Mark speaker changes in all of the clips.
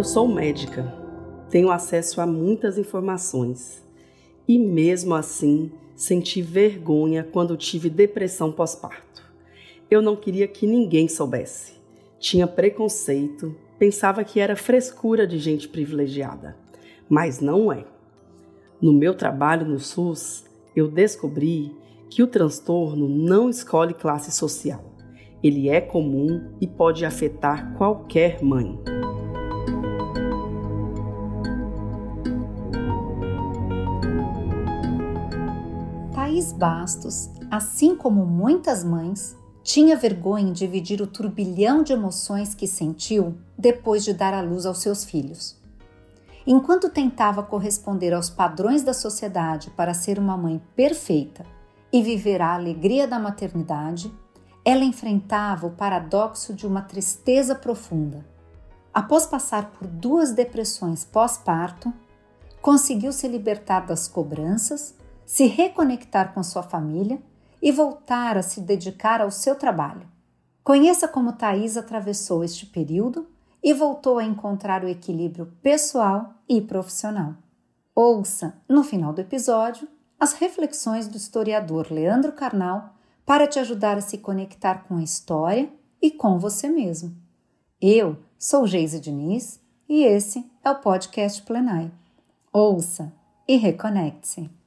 Speaker 1: Eu sou médica, tenho acesso a muitas informações e, mesmo assim, senti vergonha quando tive depressão pós-parto. Eu não queria que ninguém soubesse. Tinha preconceito, pensava que era frescura de gente privilegiada, mas não é. No meu trabalho no SUS, eu descobri que o transtorno não escolhe classe social. Ele é comum e pode afetar qualquer mãe.
Speaker 2: Thaís Bastos, assim como muitas mães, tinha vergonha em dividir o turbilhão de emoções que sentiu depois de dar à luz aos seus filhos. Enquanto tentava corresponder aos padrões da sociedade para ser uma mãe perfeita e viver a alegria da maternidade, ela enfrentava o paradoxo de uma tristeza profunda. Após passar por duas depressões pós-parto, conseguiu se libertar das cobranças, se reconectar com sua família e voltar a se dedicar ao seu trabalho. Conheça como Thais atravessou este período e voltou a encontrar o equilíbrio pessoal e profissional. Ouça, no final do episódio, as reflexões do historiador Leandro Carnal para te ajudar a se conectar com a história e com você mesmo. Eu sou Geise Diniz e esse é o podcast Plenai. Ouça e reconecte-se.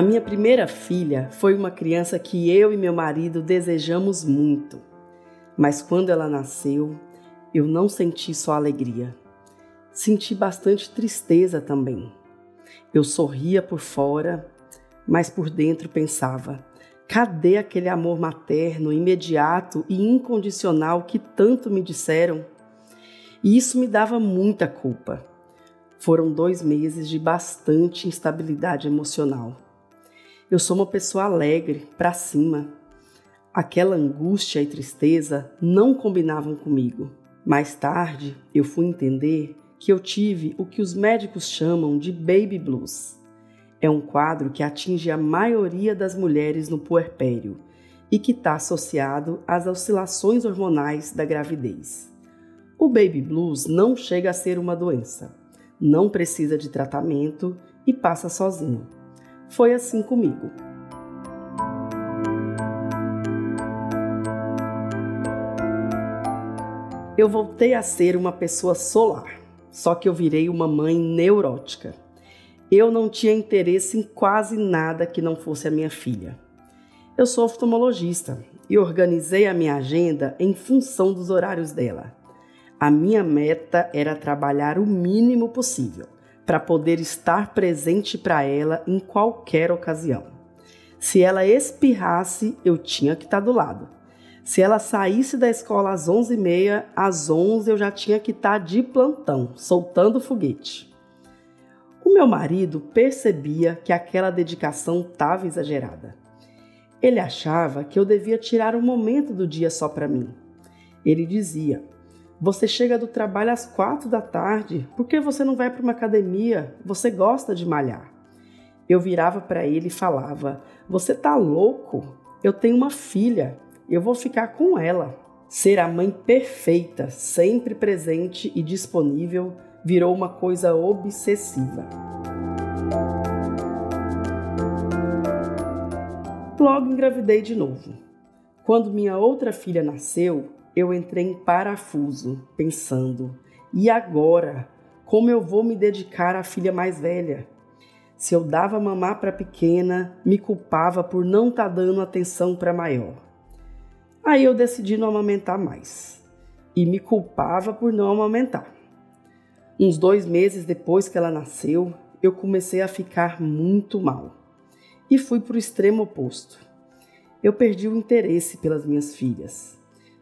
Speaker 1: A minha primeira filha foi uma criança que eu e meu marido desejamos muito. Mas quando ela nasceu, eu não senti só alegria. Senti bastante tristeza também. Eu sorria por fora, mas por dentro pensava: cadê aquele amor materno, imediato e incondicional que tanto me disseram? E isso me dava muita culpa. Foram dois meses de bastante instabilidade emocional. Eu sou uma pessoa alegre, para cima. Aquela angústia e tristeza não combinavam comigo. Mais tarde, eu fui entender que eu tive o que os médicos chamam de baby blues. É um quadro que atinge a maioria das mulheres no puerpério e que está associado às oscilações hormonais da gravidez. O baby blues não chega a ser uma doença, não precisa de tratamento e passa sozinho. Foi assim comigo. Eu voltei a ser uma pessoa solar, só que eu virei uma mãe neurótica. Eu não tinha interesse em quase nada que não fosse a minha filha. Eu sou oftalmologista e organizei a minha agenda em função dos horários dela. A minha meta era trabalhar o mínimo possível para poder estar presente para ela em qualquer ocasião. Se ela espirrasse, eu tinha que estar do lado. Se ela saísse da escola às 11h30, às 11 eu já tinha que estar de plantão, soltando foguete. O meu marido percebia que aquela dedicação estava exagerada. Ele achava que eu devia tirar um momento do dia só para mim. Ele dizia: você chega do trabalho às quatro da tarde, por que você não vai para uma academia? Você gosta de malhar. Eu virava para ele e falava: Você tá louco? Eu tenho uma filha, eu vou ficar com ela. Ser a mãe perfeita, sempre presente e disponível, virou uma coisa obsessiva. Logo engravidei de novo. Quando minha outra filha nasceu, eu entrei em parafuso, pensando: e agora? Como eu vou me dedicar à filha mais velha? Se eu dava mamar para a pequena, me culpava por não estar tá dando atenção para a maior. Aí eu decidi não amamentar mais e me culpava por não amamentar. Uns dois meses depois que ela nasceu, eu comecei a ficar muito mal e fui para o extremo oposto. Eu perdi o interesse pelas minhas filhas.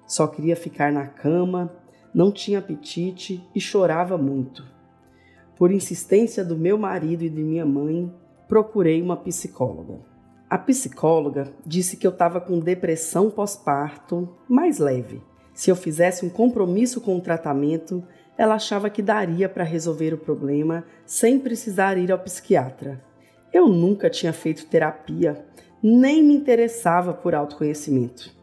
Speaker 1: Só queria ficar na cama, não tinha apetite e chorava muito. Por insistência do meu marido e de minha mãe, procurei uma psicóloga. A psicóloga disse que eu estava com depressão pós-parto mais leve. Se eu fizesse um compromisso com o tratamento, ela achava que daria para resolver o problema sem precisar ir ao psiquiatra. Eu nunca tinha feito terapia, nem me interessava por autoconhecimento.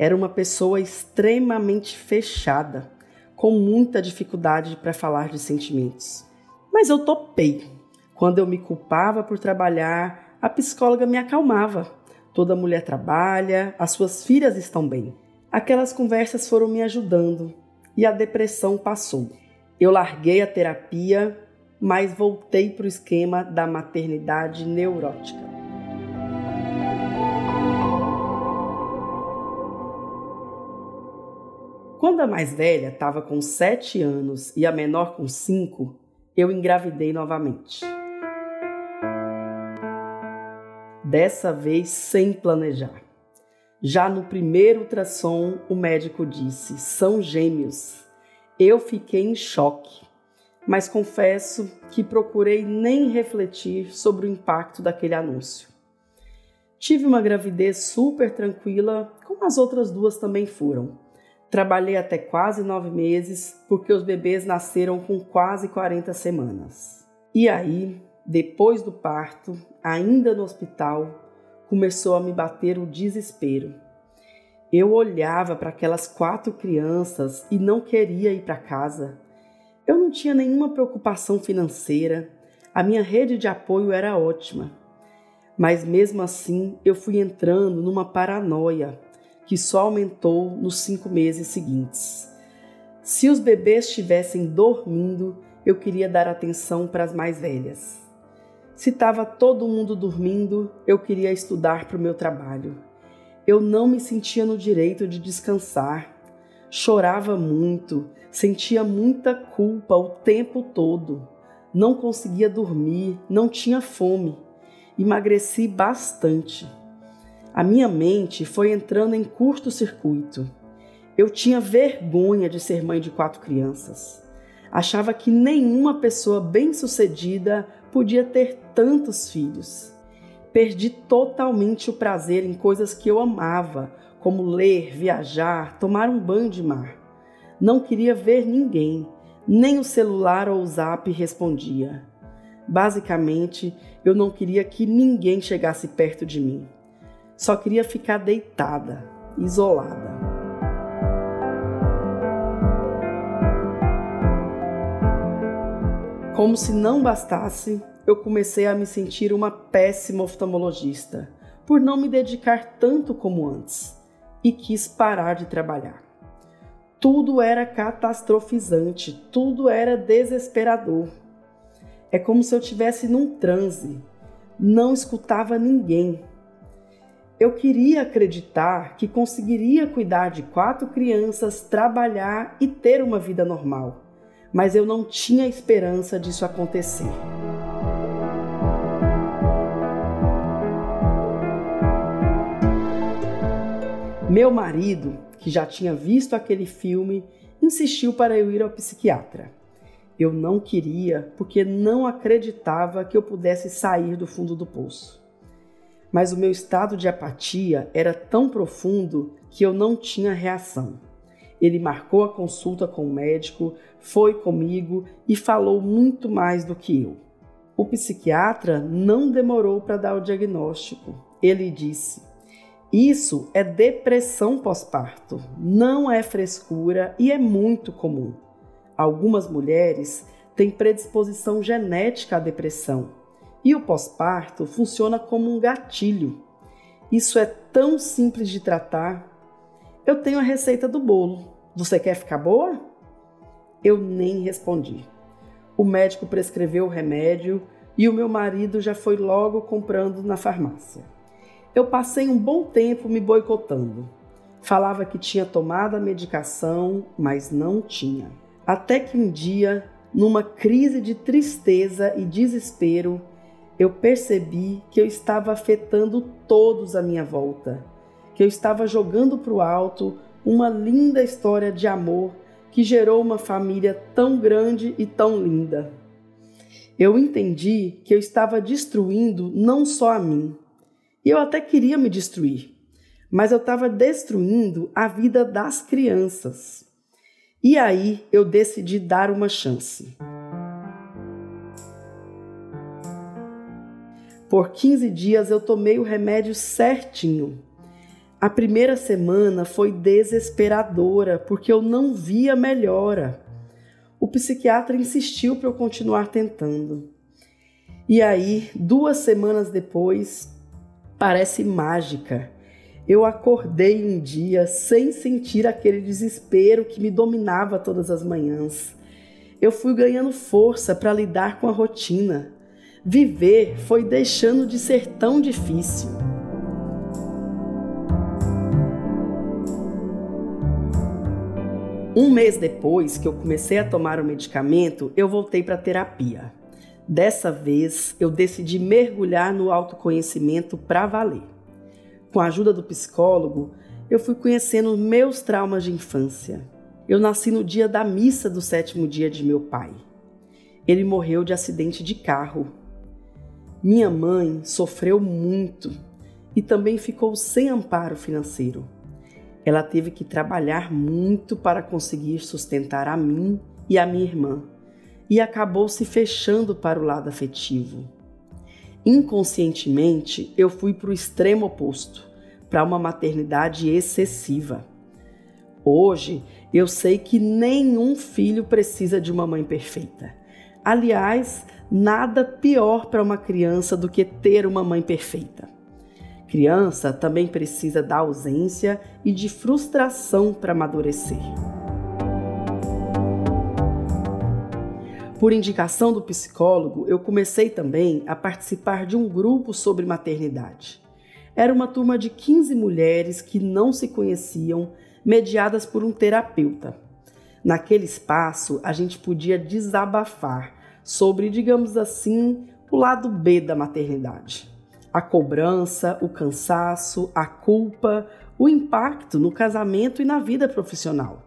Speaker 1: Era uma pessoa extremamente fechada, com muita dificuldade para falar de sentimentos. Mas eu topei. Quando eu me culpava por trabalhar, a psicóloga me acalmava. Toda mulher trabalha, as suas filhas estão bem. Aquelas conversas foram me ajudando e a depressão passou. Eu larguei a terapia, mas voltei para o esquema da maternidade neurótica. Quando a mais velha estava com 7 anos e a menor com 5, eu engravidei novamente. Dessa vez sem planejar. Já no primeiro ultrassom, o médico disse: são gêmeos. Eu fiquei em choque, mas confesso que procurei nem refletir sobre o impacto daquele anúncio. Tive uma gravidez super tranquila, como as outras duas também foram Trabalhei até quase nove meses, porque os bebês nasceram com quase 40 semanas. E aí, depois do parto, ainda no hospital, começou a me bater o desespero. Eu olhava para aquelas quatro crianças e não queria ir para casa. Eu não tinha nenhuma preocupação financeira, a minha rede de apoio era ótima. Mas mesmo assim, eu fui entrando numa paranoia que só aumentou nos cinco meses seguintes. Se os bebês estivessem dormindo, eu queria dar atenção para as mais velhas. Se estava todo mundo dormindo, eu queria estudar para o meu trabalho. Eu não me sentia no direito de descansar. Chorava muito, sentia muita culpa o tempo todo. Não conseguia dormir, não tinha fome. Emagreci bastante. A minha mente foi entrando em curto-circuito. Eu tinha vergonha de ser mãe de quatro crianças. Achava que nenhuma pessoa bem-sucedida podia ter tantos filhos. Perdi totalmente o prazer em coisas que eu amava, como ler, viajar, tomar um banho de mar. Não queria ver ninguém, nem o celular ou o zap respondia. Basicamente, eu não queria que ninguém chegasse perto de mim. Só queria ficar deitada, isolada. Como se não bastasse, eu comecei a me sentir uma péssima oftalmologista por não me dedicar tanto como antes e quis parar de trabalhar. Tudo era catastrofizante, tudo era desesperador. É como se eu tivesse num transe, não escutava ninguém, eu queria acreditar que conseguiria cuidar de quatro crianças, trabalhar e ter uma vida normal, mas eu não tinha esperança disso acontecer. Meu marido, que já tinha visto aquele filme, insistiu para eu ir ao psiquiatra. Eu não queria porque não acreditava que eu pudesse sair do fundo do poço mas o meu estado de apatia era tão profundo que eu não tinha reação. Ele marcou a consulta com o médico, foi comigo e falou muito mais do que eu. O psiquiatra não demorou para dar o diagnóstico. Ele disse: Isso é depressão pós-parto, não é frescura e é muito comum. Algumas mulheres têm predisposição genética à depressão e o pós-parto funciona como um gatilho. Isso é tão simples de tratar. Eu tenho a receita do bolo. Você quer ficar boa? Eu nem respondi. O médico prescreveu o remédio e o meu marido já foi logo comprando na farmácia. Eu passei um bom tempo me boicotando. Falava que tinha tomado a medicação, mas não tinha. Até que um dia, numa crise de tristeza e desespero, eu percebi que eu estava afetando todos à minha volta, que eu estava jogando para o alto uma linda história de amor que gerou uma família tão grande e tão linda. Eu entendi que eu estava destruindo não só a mim, e eu até queria me destruir, mas eu estava destruindo a vida das crianças. E aí eu decidi dar uma chance. Por 15 dias eu tomei o remédio certinho. A primeira semana foi desesperadora porque eu não via melhora. O psiquiatra insistiu para eu continuar tentando. E aí, duas semanas depois, parece mágica. Eu acordei um dia sem sentir aquele desespero que me dominava todas as manhãs. Eu fui ganhando força para lidar com a rotina. Viver foi deixando de ser tão difícil. Um mês depois que eu comecei a tomar o medicamento, eu voltei para a terapia. Dessa vez, eu decidi mergulhar no autoconhecimento para valer. Com a ajuda do psicólogo, eu fui conhecendo meus traumas de infância. Eu nasci no dia da missa do sétimo dia de meu pai. Ele morreu de acidente de carro. Minha mãe sofreu muito e também ficou sem amparo financeiro. Ela teve que trabalhar muito para conseguir sustentar a mim e a minha irmã e acabou se fechando para o lado afetivo. Inconscientemente, eu fui para o extremo oposto, para uma maternidade excessiva. Hoje, eu sei que nenhum filho precisa de uma mãe perfeita. Aliás, nada pior para uma criança do que ter uma mãe perfeita. Criança também precisa da ausência e de frustração para amadurecer. Por indicação do psicólogo, eu comecei também a participar de um grupo sobre maternidade. Era uma turma de 15 mulheres que não se conheciam, mediadas por um terapeuta. Naquele espaço, a gente podia desabafar sobre, digamos assim, o lado B da maternidade. A cobrança, o cansaço, a culpa, o impacto no casamento e na vida profissional.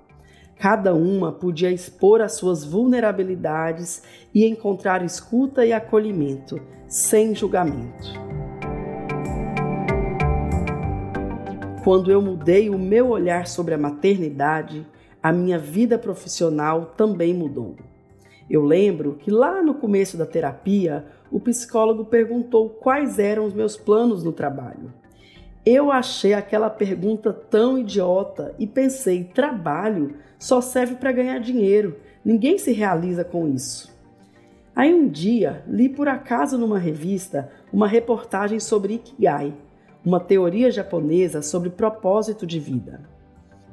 Speaker 1: Cada uma podia expor as suas vulnerabilidades e encontrar escuta e acolhimento, sem julgamento. Quando eu mudei o meu olhar sobre a maternidade, a minha vida profissional também mudou. Eu lembro que lá no começo da terapia, o psicólogo perguntou quais eram os meus planos no trabalho. Eu achei aquela pergunta tão idiota e pensei: trabalho só serve para ganhar dinheiro, ninguém se realiza com isso. Aí um dia li por acaso numa revista uma reportagem sobre Ikigai, uma teoria japonesa sobre propósito de vida.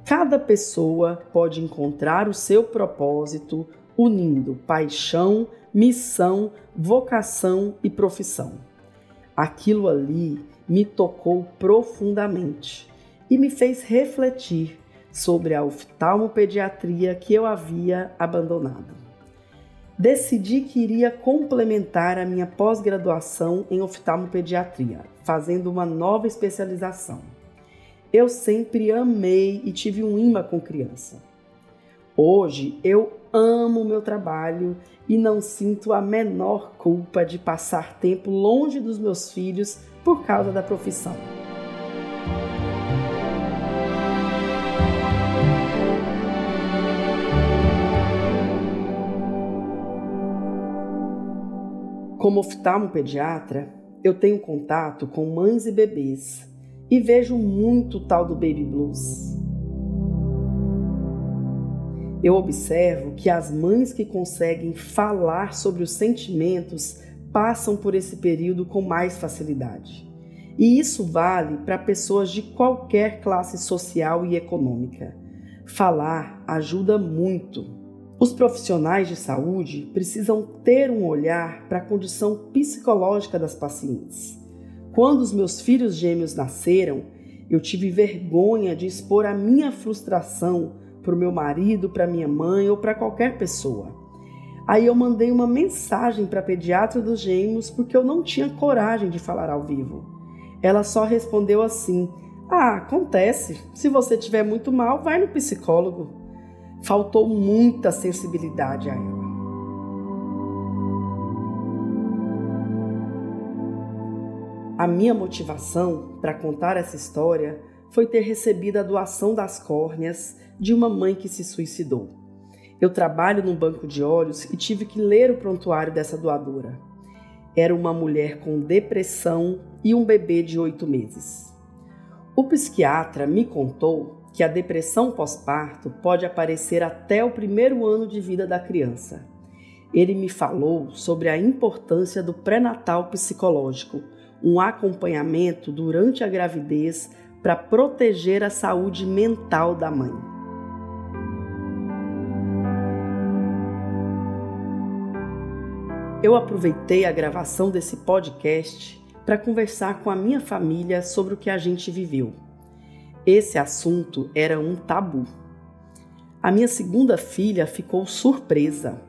Speaker 1: Cada pessoa pode encontrar o seu propósito unindo paixão, missão, vocação e profissão. Aquilo ali me tocou profundamente e me fez refletir sobre a oftalmopediatria que eu havia abandonado. Decidi que iria complementar a minha pós-graduação em oftalmopediatria, fazendo uma nova especialização. Eu sempre amei e tive um imã com criança. Hoje eu amo meu trabalho e não sinto a menor culpa de passar tempo longe dos meus filhos por causa da profissão. Como oftalmopediatra, eu tenho contato com mães e bebês e vejo muito o tal do baby blues. Eu observo que as mães que conseguem falar sobre os sentimentos passam por esse período com mais facilidade. E isso vale para pessoas de qualquer classe social e econômica. Falar ajuda muito. Os profissionais de saúde precisam ter um olhar para a condição psicológica das pacientes. Quando os meus filhos gêmeos nasceram, eu tive vergonha de expor a minha frustração para o meu marido, para minha mãe ou para qualquer pessoa. Aí eu mandei uma mensagem para a pediatra dos gêmeos porque eu não tinha coragem de falar ao vivo. Ela só respondeu assim: Ah, acontece. Se você estiver muito mal, vai no psicólogo. Faltou muita sensibilidade a ela. A minha motivação para contar essa história foi ter recebido a doação das córneas de uma mãe que se suicidou. Eu trabalho num banco de olhos e tive que ler o prontuário dessa doadora. Era uma mulher com depressão e um bebê de oito meses. O psiquiatra me contou que a depressão pós-parto pode aparecer até o primeiro ano de vida da criança. Ele me falou sobre a importância do pré-natal psicológico, um acompanhamento durante a gravidez para proteger a saúde mental da mãe. Eu aproveitei a gravação desse podcast para conversar com a minha família sobre o que a gente viveu. Esse assunto era um tabu. A minha segunda filha ficou surpresa.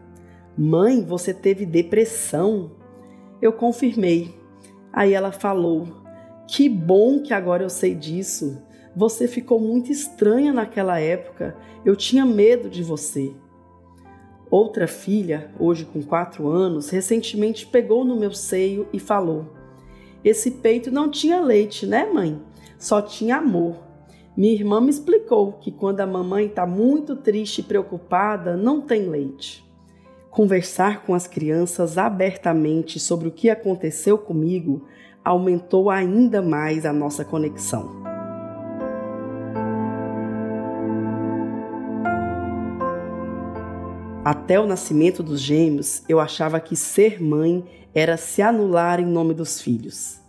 Speaker 1: Mãe, você teve depressão? Eu confirmei. Aí ela falou: Que bom que agora eu sei disso. Você ficou muito estranha naquela época. Eu tinha medo de você. Outra filha, hoje com quatro anos, recentemente pegou no meu seio e falou: Esse peito não tinha leite, né, mãe? Só tinha amor. Minha irmã me explicou que quando a mamãe está muito triste e preocupada, não tem leite. Conversar com as crianças abertamente sobre o que aconteceu comigo aumentou ainda mais a nossa conexão. Até o nascimento dos gêmeos, eu achava que ser mãe era se anular em nome dos filhos.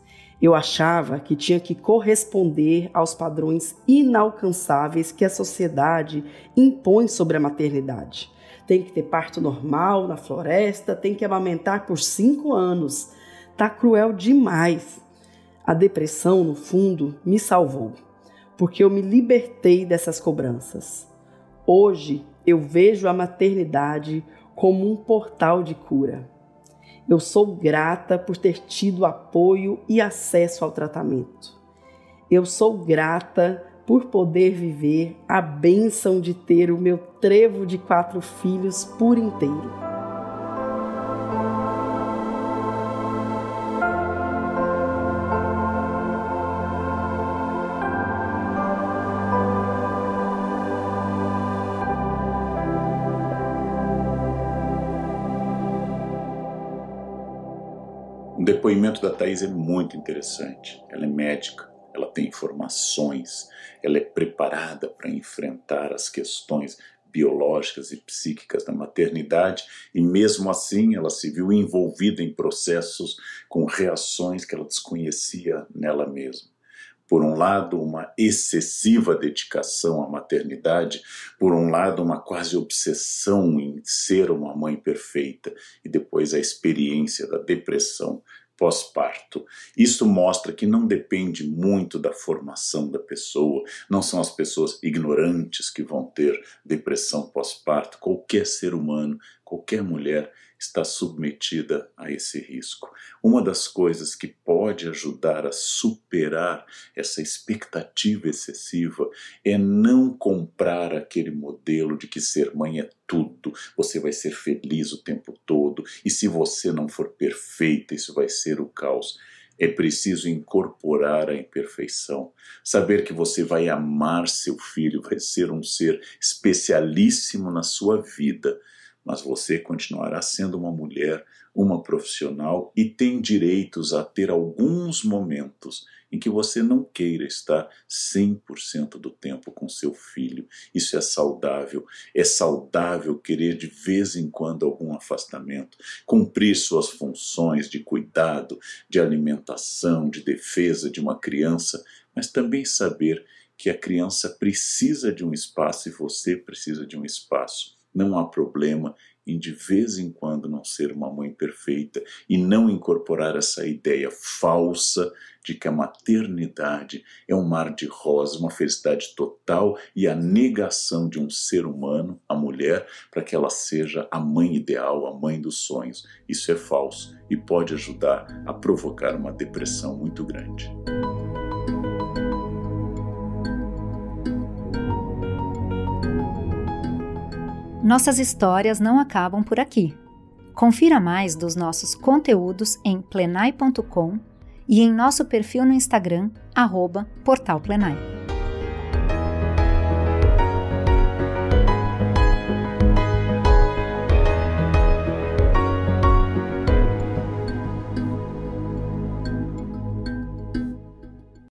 Speaker 1: Eu achava que tinha que corresponder aos padrões inalcançáveis que a sociedade impõe sobre a maternidade. Tem que ter parto normal na floresta, tem que amamentar por cinco anos. Tá cruel demais. A depressão, no fundo, me salvou, porque eu me libertei dessas cobranças. Hoje eu vejo a maternidade como um portal de cura. Eu sou grata por ter tido apoio e acesso ao tratamento. Eu sou grata por poder viver a bênção de ter o meu trevo de quatro filhos por inteiro.
Speaker 3: O depoimento da Thais é muito interessante. Ela é médica, ela tem informações, ela é preparada para enfrentar as questões biológicas e psíquicas da maternidade e mesmo assim ela se viu envolvida em processos com reações que ela desconhecia nela mesma. Por um lado, uma excessiva dedicação à maternidade, por um lado, uma quase obsessão em ser uma mãe perfeita, e depois a experiência da depressão pós-parto. Isso mostra que não depende muito da formação da pessoa, não são as pessoas ignorantes que vão ter depressão pós-parto. Qualquer ser humano, qualquer mulher está submetida a esse risco. Uma das coisas que pode ajudar a superar essa expectativa excessiva é não comprar aquele modelo de que ser mãe é tudo, você vai ser feliz o tempo todo e se você não for perfeita, isso vai ser o caos. É preciso incorporar a imperfeição, saber que você vai amar seu filho, vai ser um ser especialíssimo na sua vida mas você continuará sendo uma mulher, uma profissional e tem direitos a ter alguns momentos em que você não queira estar 100% do tempo com seu filho. Isso é saudável. É saudável querer de vez em quando algum afastamento, cumprir suas funções de cuidado, de alimentação, de defesa de uma criança, mas também saber que a criança precisa de um espaço e você precisa de um espaço não há problema em de vez em quando não ser uma mãe perfeita e não incorporar essa ideia falsa de que a maternidade é um mar de rosa, uma felicidade total e a negação de um ser humano, a mulher, para que ela seja a mãe ideal, a mãe dos sonhos. Isso é falso e pode ajudar a provocar uma depressão muito grande.
Speaker 2: Nossas histórias não acabam por aqui. Confira mais dos nossos conteúdos em plenai.com e em nosso perfil no Instagram, arroba Plenai.